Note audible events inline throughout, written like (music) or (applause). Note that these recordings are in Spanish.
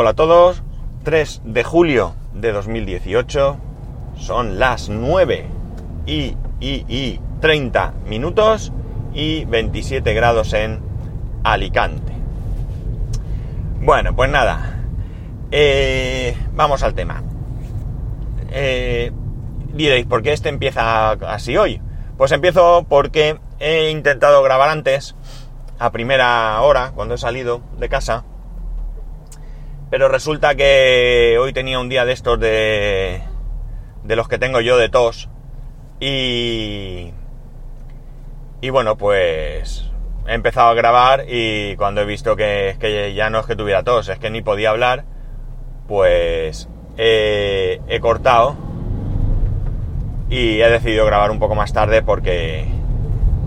Hola a todos, 3 de julio de 2018, son las 9 y, y, y 30 minutos y 27 grados en Alicante. Bueno, pues nada, eh, vamos al tema. Eh, diréis, ¿por qué este empieza así hoy? Pues empiezo porque he intentado grabar antes, a primera hora, cuando he salido de casa, pero resulta que hoy tenía un día de estos de, de los que tengo yo de tos. Y, y bueno, pues he empezado a grabar y cuando he visto que, que ya no es que tuviera tos, es que ni podía hablar, pues he cortado y he decidido grabar un poco más tarde porque,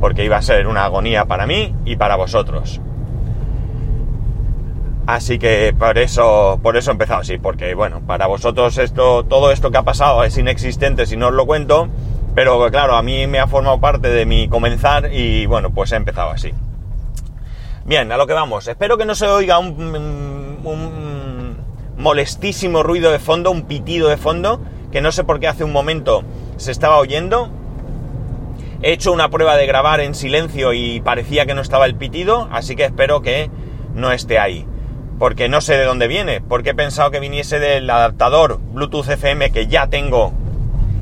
porque iba a ser una agonía para mí y para vosotros. Así que por eso, por eso he empezado así, porque bueno, para vosotros esto, todo esto que ha pasado es inexistente si no os lo cuento, pero claro, a mí me ha formado parte de mi comenzar y bueno, pues he empezado así. Bien, a lo que vamos. Espero que no se oiga un, un molestísimo ruido de fondo, un pitido de fondo, que no sé por qué hace un momento se estaba oyendo. He hecho una prueba de grabar en silencio y parecía que no estaba el pitido, así que espero que no esté ahí porque no sé de dónde viene, porque he pensado que viniese del adaptador Bluetooth FM que ya tengo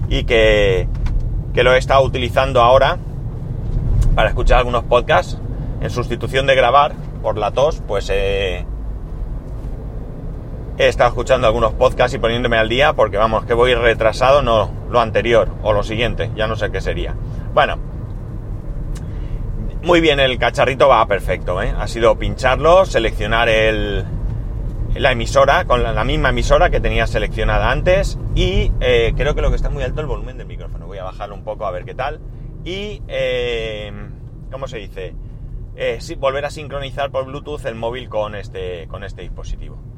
y que, que lo he estado utilizando ahora para escuchar algunos podcasts en sustitución de grabar por la tos, pues he estado escuchando algunos podcasts y poniéndome al día porque vamos, que voy retrasado, no lo anterior o lo siguiente, ya no sé qué sería. Bueno, muy bien, el cacharrito va perfecto, ¿eh? Ha sido pincharlo, seleccionar el, la emisora, con la, misma emisora que tenía seleccionada antes y eh, creo que lo que está muy alto el volumen del micrófono. Voy a bajarlo un poco a ver qué tal. Y, eh, ¿cómo se dice? Volver a sincronizar por Bluetooth el móvil con este, con este dispositivo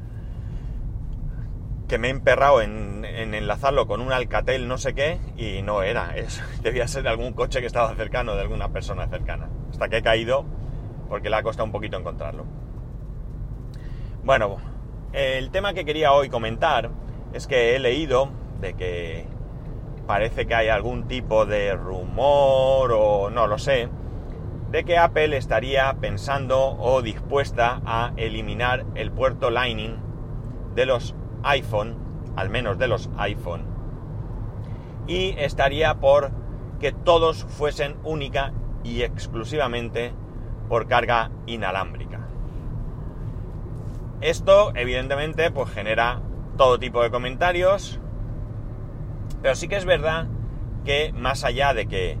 que me he emperrado en, enlazarlo con un Alcatel no sé qué y no era, es, (laughs) debía ser de algún coche que estaba cercano, de alguna persona cercana. Hasta que he caído porque le ha costado un poquito encontrarlo. Bueno, el tema que quería hoy comentar es que he leído de que parece que hay algún tipo de rumor o no lo sé, de que Apple estaría pensando o dispuesta a eliminar el puerto Lightning de los iPhone, al menos de los iPhone, y estaría por que todos fuesen única y exclusivamente por carga inalámbrica. Esto, evidentemente, pues genera todo tipo de comentarios, pero sí que es verdad que más allá de que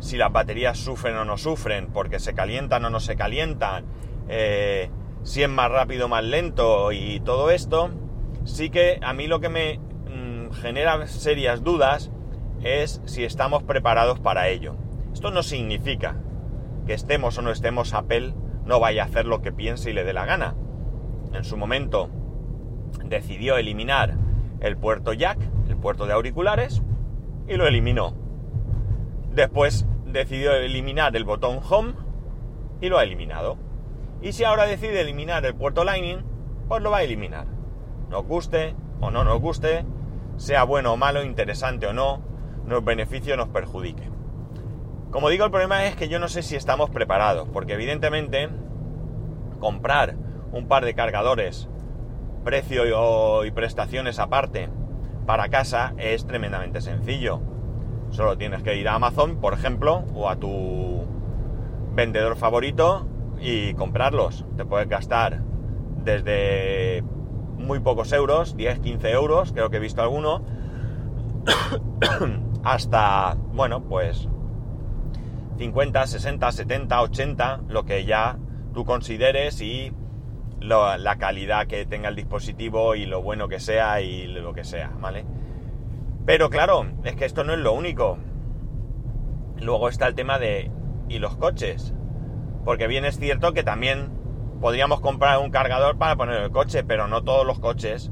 si las baterías sufren o no sufren, porque se calientan o no se calientan, eh, si es más rápido o más lento y todo esto, sí que a mí lo que me mm, genera serias dudas es si estamos preparados para ello. Esto no significa que estemos o no estemos Apple no vaya a hacer lo que piense y le dé la gana. En su momento decidió eliminar el puerto jack, el puerto de auriculares, y lo eliminó. Después decidió eliminar el botón home y lo ha eliminado. Y si ahora decide eliminar el puerto lightning, pues lo va a eliminar nos guste o no nos guste, sea bueno o malo, interesante o no, nos beneficie o nos perjudique. Como digo, el problema es que yo no sé si estamos preparados, porque evidentemente comprar un par de cargadores, precio y prestaciones aparte, para casa es tremendamente sencillo. Solo tienes que ir a Amazon, por ejemplo, o a tu vendedor favorito y comprarlos. Te puedes gastar desde muy pocos euros, 10, 15 euros, creo que he visto alguno, (coughs) hasta, bueno, pues 50, 60, 70, 80, lo que ya tú consideres y la calidad que tenga el dispositivo y lo bueno que sea y lo que sea, ¿vale? Pero claro, es que esto no es lo único. Luego está el tema de... ¿Y los coches? Porque bien es cierto que también podríamos comprar un cargador para poner el coche, pero no todos los coches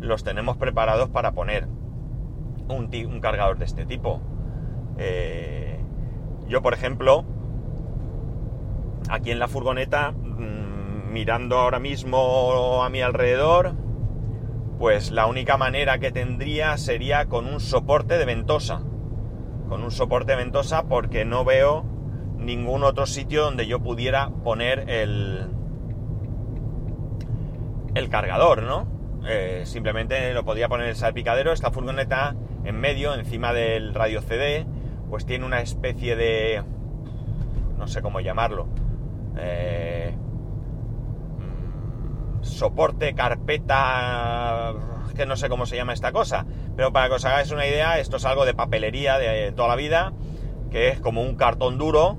los tenemos preparados para poner un, un cargador de este tipo. Eh, yo, por ejemplo, aquí en la furgoneta, mm, mirando ahora mismo a mi alrededor, pues la única manera que tendría sería con un soporte de ventosa. Con un soporte de ventosa porque no veo ningún otro sitio donde yo pudiera poner el, el cargador, ¿no? Eh, simplemente lo podría poner el salpicadero. Esta furgoneta en medio, encima del radio CD, pues tiene una especie de... no sé cómo llamarlo. Eh, mm, soporte, carpeta, que no sé cómo se llama esta cosa. Pero para que os hagáis una idea, esto es algo de papelería de toda la vida, que es como un cartón duro,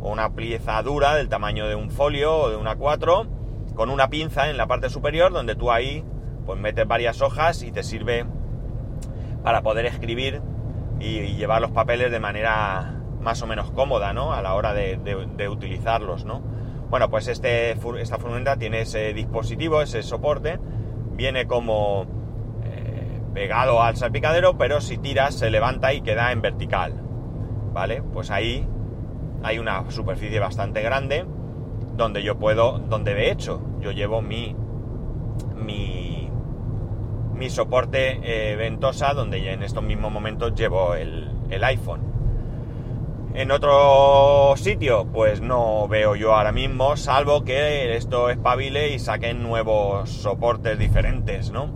o una pieza dura del tamaño de un folio o de una 4, con una pinza en la parte superior, donde tú ahí pues metes varias hojas y te sirve para poder escribir y, llevar los papeles de manera más o menos cómoda, ¿no? A la hora de, utilizarlos, ¿no? Bueno, pues este, esta furgoneta tiene ese dispositivo, ese soporte, viene como eh, pegado al salpicadero, pero si tiras se levanta y queda en vertical, ¿vale? Pues ahí hay una superficie bastante grande donde yo puedo, donde de hecho yo llevo mi, mi, mi soporte eh, ventosa, donde ya en estos mismos momentos llevo el, el iPhone. En otro sitio, pues no veo yo ahora mismo, salvo que esto espabile y saquen nuevos soportes diferentes, ¿no?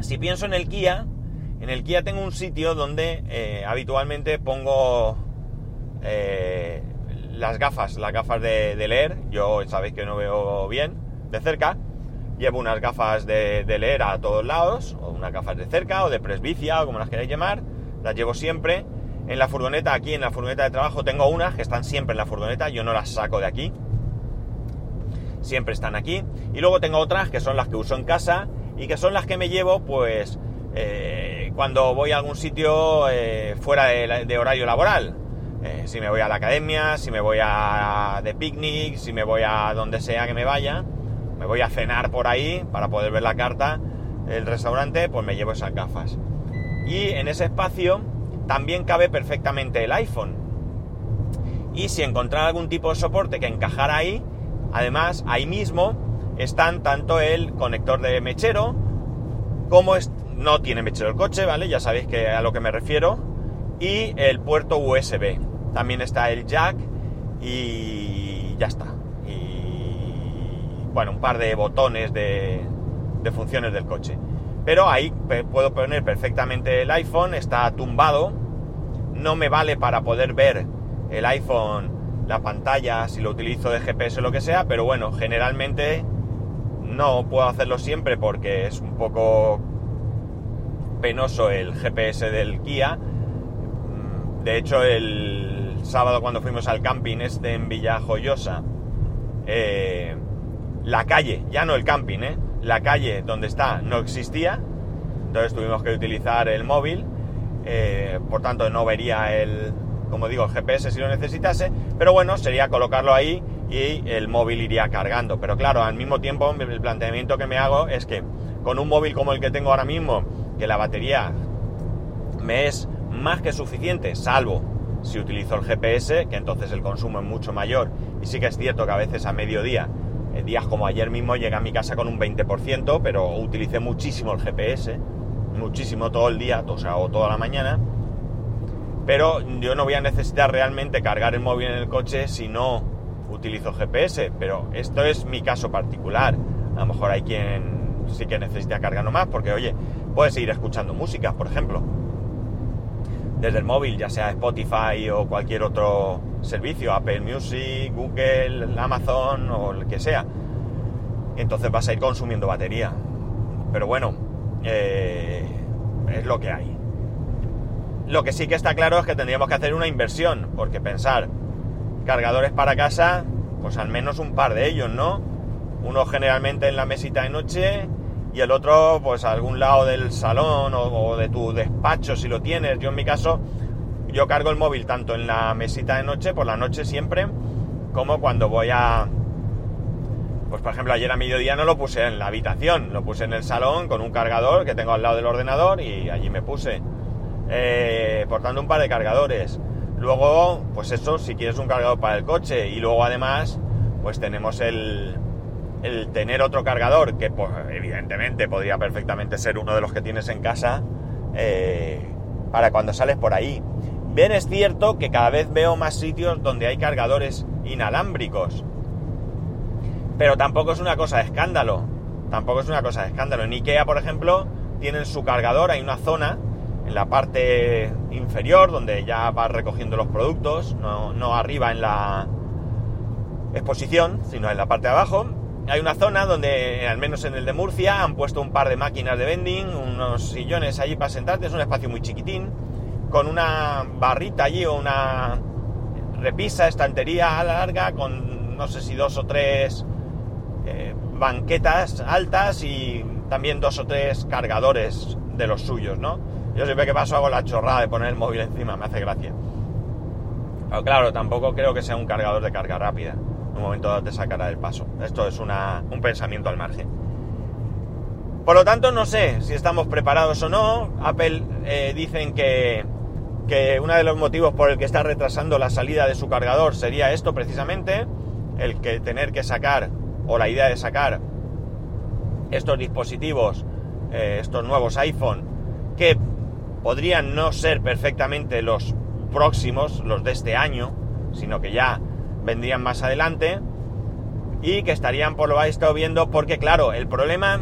Si pienso en el Kia, en el Kia tengo un sitio donde eh, habitualmente pongo eh, las gafas, las gafas de, leer. Yo sabéis que no veo bien de cerca. Llevo unas gafas de, leer a todos lados, o unas gafas de cerca, o de presbicia, o como las queráis llamar. Las llevo siempre. En la furgoneta, aquí en la furgoneta de trabajo, tengo unas que están siempre en la furgoneta. Yo no las saco de aquí. Siempre están aquí. Y luego tengo otras que son las que uso en casa y que son las que me llevo, pues, eh, cuando voy a algún sitio eh, fuera de horario laboral eh, si me voy a la academia, si me voy a de picnic, si me voy a donde sea que me vaya, me voy a cenar por ahí para poder ver la carta del restaurante, pues me llevo esas gafas. Y en ese espacio también cabe perfectamente el iPhone. Y si encontrar algún tipo de soporte que encajara ahí, además ahí mismo están tanto el conector de mechero como no tiene mechero el coche, ¿vale? Ya sabéis que a lo que me refiero. Y el puerto USB también está el jack y ya está. Y bueno, un par de botones de, funciones del coche. Pero ahí puedo poner perfectamente el iPhone, está tumbado. No me vale para poder ver el iPhone, la pantalla, si lo utilizo de GPS o lo que sea, pero bueno, generalmente no puedo hacerlo siempre porque es un poco penoso el GPS del Kia. De hecho, el, sábado cuando fuimos al camping este en Villajoyosa, eh, la calle, ya no el camping, eh, la calle donde está no existía, entonces tuvimos que utilizar el móvil, eh, por tanto no vería el, como digo, el GPS si lo necesitase, pero bueno, sería colocarlo ahí y el móvil iría cargando. Pero claro, al mismo tiempo el planteamiento que me hago es que con un móvil como el que tengo ahora mismo, que la batería me es más que suficiente, salvo si utilizo el GPS, que entonces el consumo es mucho mayor. Y sí que es cierto que a veces a mediodía, eh, días como ayer mismo, llegué a mi casa con un 20%, pero utilicé muchísimo el GPS, muchísimo todo el día, o sea, o toda la mañana. Pero yo no voy a necesitar realmente cargar el móvil en el coche si no utilizo GPS, pero esto es mi caso particular. A lo mejor hay quien sí que necesita cargar más, porque oye, puedes seguir escuchando música, por ejemplo desde el móvil, ya sea Spotify o cualquier otro servicio, Apple Music, Google, Amazon o el que sea. Entonces vas a ir consumiendo batería. Pero bueno, eh, es lo que hay. Lo que sí que está claro es que tendríamos que hacer una inversión, porque pensar cargadores para casa, pues al menos un par de ellos, ¿no? Uno generalmente en la mesita de noche y el otro pues algún lado del salón o, de tu despacho si lo tienes. Yo en mi caso, yo cargo el móvil tanto en la mesita de noche, por la noche siempre, como cuando voy a... Pues por ejemplo ayer a mediodía no lo puse en la habitación, lo puse en el salón con un cargador que tengo al lado del ordenador y allí me puse. Eh, portando un par de cargadores. Luego, pues eso, si quieres un cargador para el coche y luego además, pues tenemos el, el tener otro cargador, que pues, evidentemente podría perfectamente ser uno de los que tienes en casa, eh, para cuando sales por ahí. Bien es cierto que cada vez veo más sitios donde hay cargadores inalámbricos. Pero tampoco es una cosa de escándalo. Tampoco es una cosa de escándalo. En Ikea, por ejemplo, tienen su cargador, hay una zona en la parte inferior donde ya vas recogiendo los productos, no, no arriba en la exposición, sino en la parte de abajo. Hay una zona donde, al menos en el de Murcia, han puesto un par de máquinas de vending, unos sillones allí para sentarte, es un espacio muy chiquitín, con una barrita allí o una repisa, estantería larga, con no sé si dos o tres eh, banquetas altas y también dos o tres cargadores de los suyos, ¿no? Yo siempre que paso hago la chorrada de poner el móvil encima, me hace gracia. Pero claro, tampoco creo que sea un cargador de carga rápida. Un momento dado te sacará del paso. Esto es un pensamiento al margen. Por lo tanto, no sé si estamos preparados o no. Apple eh, dicen que, que uno de los motivos por el que está retrasando la salida de su cargador sería esto precisamente, el que tener que sacar, o la idea de sacar estos dispositivos, eh, estos nuevos iPhone, que podrían no ser perfectamente los próximos, los de este año, sino que ya vendrían más adelante y que estarían por lo que estado viendo porque claro, el problema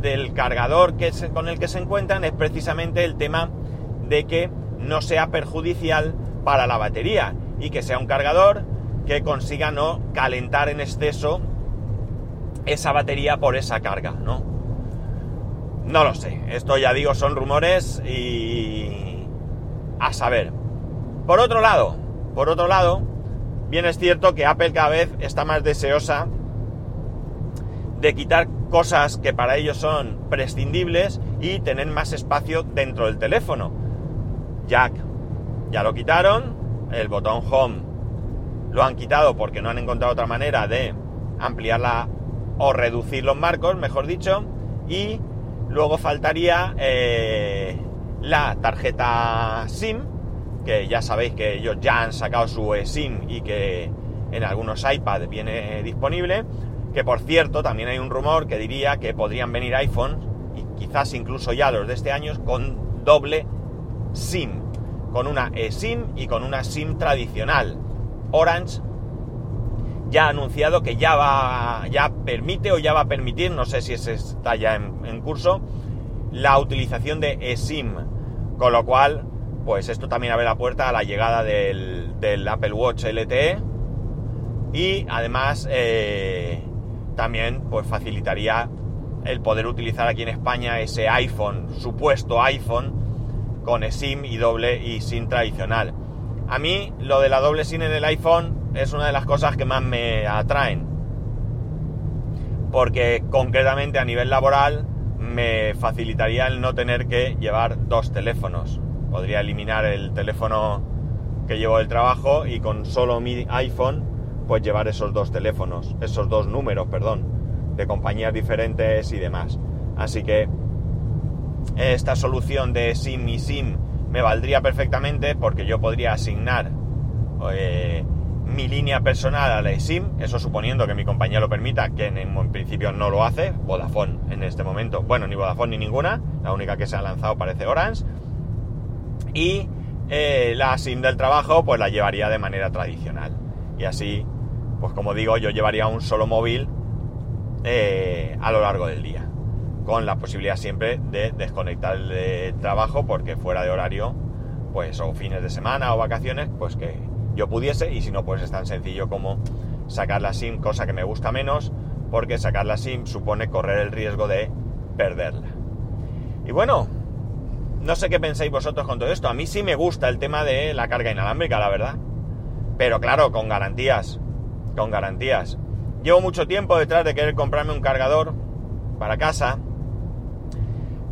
del cargador que con el que se encuentran es precisamente el tema de que no sea perjudicial para la batería y que sea un cargador que consiga no calentar en exceso esa batería por esa carga, ¿no? No lo sé, esto ya digo son rumores y a saber. Por otro lado, por otro lado, bien es cierto que Apple cada vez está más deseosa de quitar cosas que para ellos son prescindibles y tener más espacio dentro del teléfono. Jack, ya lo quitaron, el botón Home lo han quitado porque no han encontrado otra manera de ampliarla o reducir los marcos, mejor dicho, y luego faltaría eh, la tarjeta SIM, que ya sabéis que ellos ya han sacado su SIM y que en algunos iPad viene disponible, que por cierto también hay un rumor que diría que podrían venir iPhones, y quizás incluso ya los de este año, con doble SIM, con una eSIM y con una SIM tradicional. Orange ya ha anunciado que ya va, ya permite o ya va a permitir, no sé si está ya en, curso, la utilización de eSIM, con lo cual, pues esto también abre la puerta a la llegada del, Apple Watch LTE y además eh, también pues facilitaría el poder utilizar aquí en España ese iPhone, supuesto iPhone, con eSIM y doble y SIM tradicional. A mí lo de la doble SIM en el iPhone es una de las cosas que más me atraen. Porque concretamente a nivel laboral me facilitaría el no tener que llevar dos teléfonos. Podría eliminar el teléfono que llevo del trabajo y con solo mi iPhone pues llevar esos dos teléfonos, esos dos números, perdón, de compañías diferentes y demás. Así que esta solución de SIM y SIM me valdría perfectamente porque yo podría asignar eh, mi línea personal a la SIM, eso suponiendo que mi compañía lo permita, que en, principio no lo hace, Vodafone en este momento, bueno, ni Vodafone ni ninguna, la única que se ha lanzado parece Orange, y eh, la SIM del trabajo pues la llevaría de manera tradicional. Y así, pues como digo, yo llevaría un solo móvil eh, a lo largo del día con la posibilidad siempre de desconectar el trabajo porque fuera de horario, pues o fines de semana o vacaciones, pues que yo pudiese y si no, pues es tan sencillo como sacar la SIM, cosa que me gusta menos, porque sacar la SIM supone correr el riesgo de perderla. Y bueno, no sé qué pensáis vosotros con todo esto. A mí sí me gusta el tema de la carga inalámbrica, la verdad. Pero claro, con garantías. Con garantías. Llevo mucho tiempo detrás de querer comprarme un cargador para casa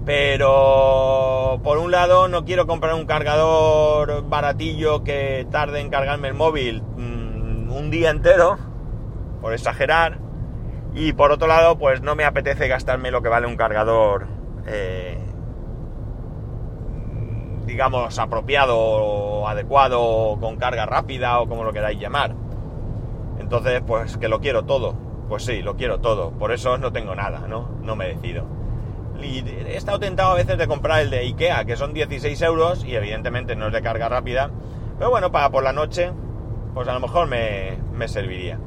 pero por un lado no quiero comprar un cargador baratillo que tarde en cargarme el móvil mm, un día entero, por exagerar. Y por otro lado, pues no me apetece gastarme lo que vale un cargador, eh, digamos, apropiado o adecuado, con carga rápida o como lo queráis llamar. Entonces, pues que lo quiero todo. Pues sí, lo quiero todo, por eso no tengo nada, ¿no? No me decido. Y he estado tentado a veces de comprar el de Ikea, que son 16 euros y evidentemente no es de carga rápida, pero bueno, para por la noche, pues a lo mejor me, me serviría.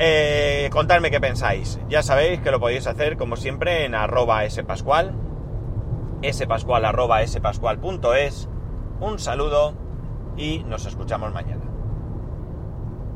Eh, contadme qué pensáis. Ya sabéis que lo podéis hacer como siempre en arroba spascual, spascual.es. Un saludo y nos escuchamos mañana.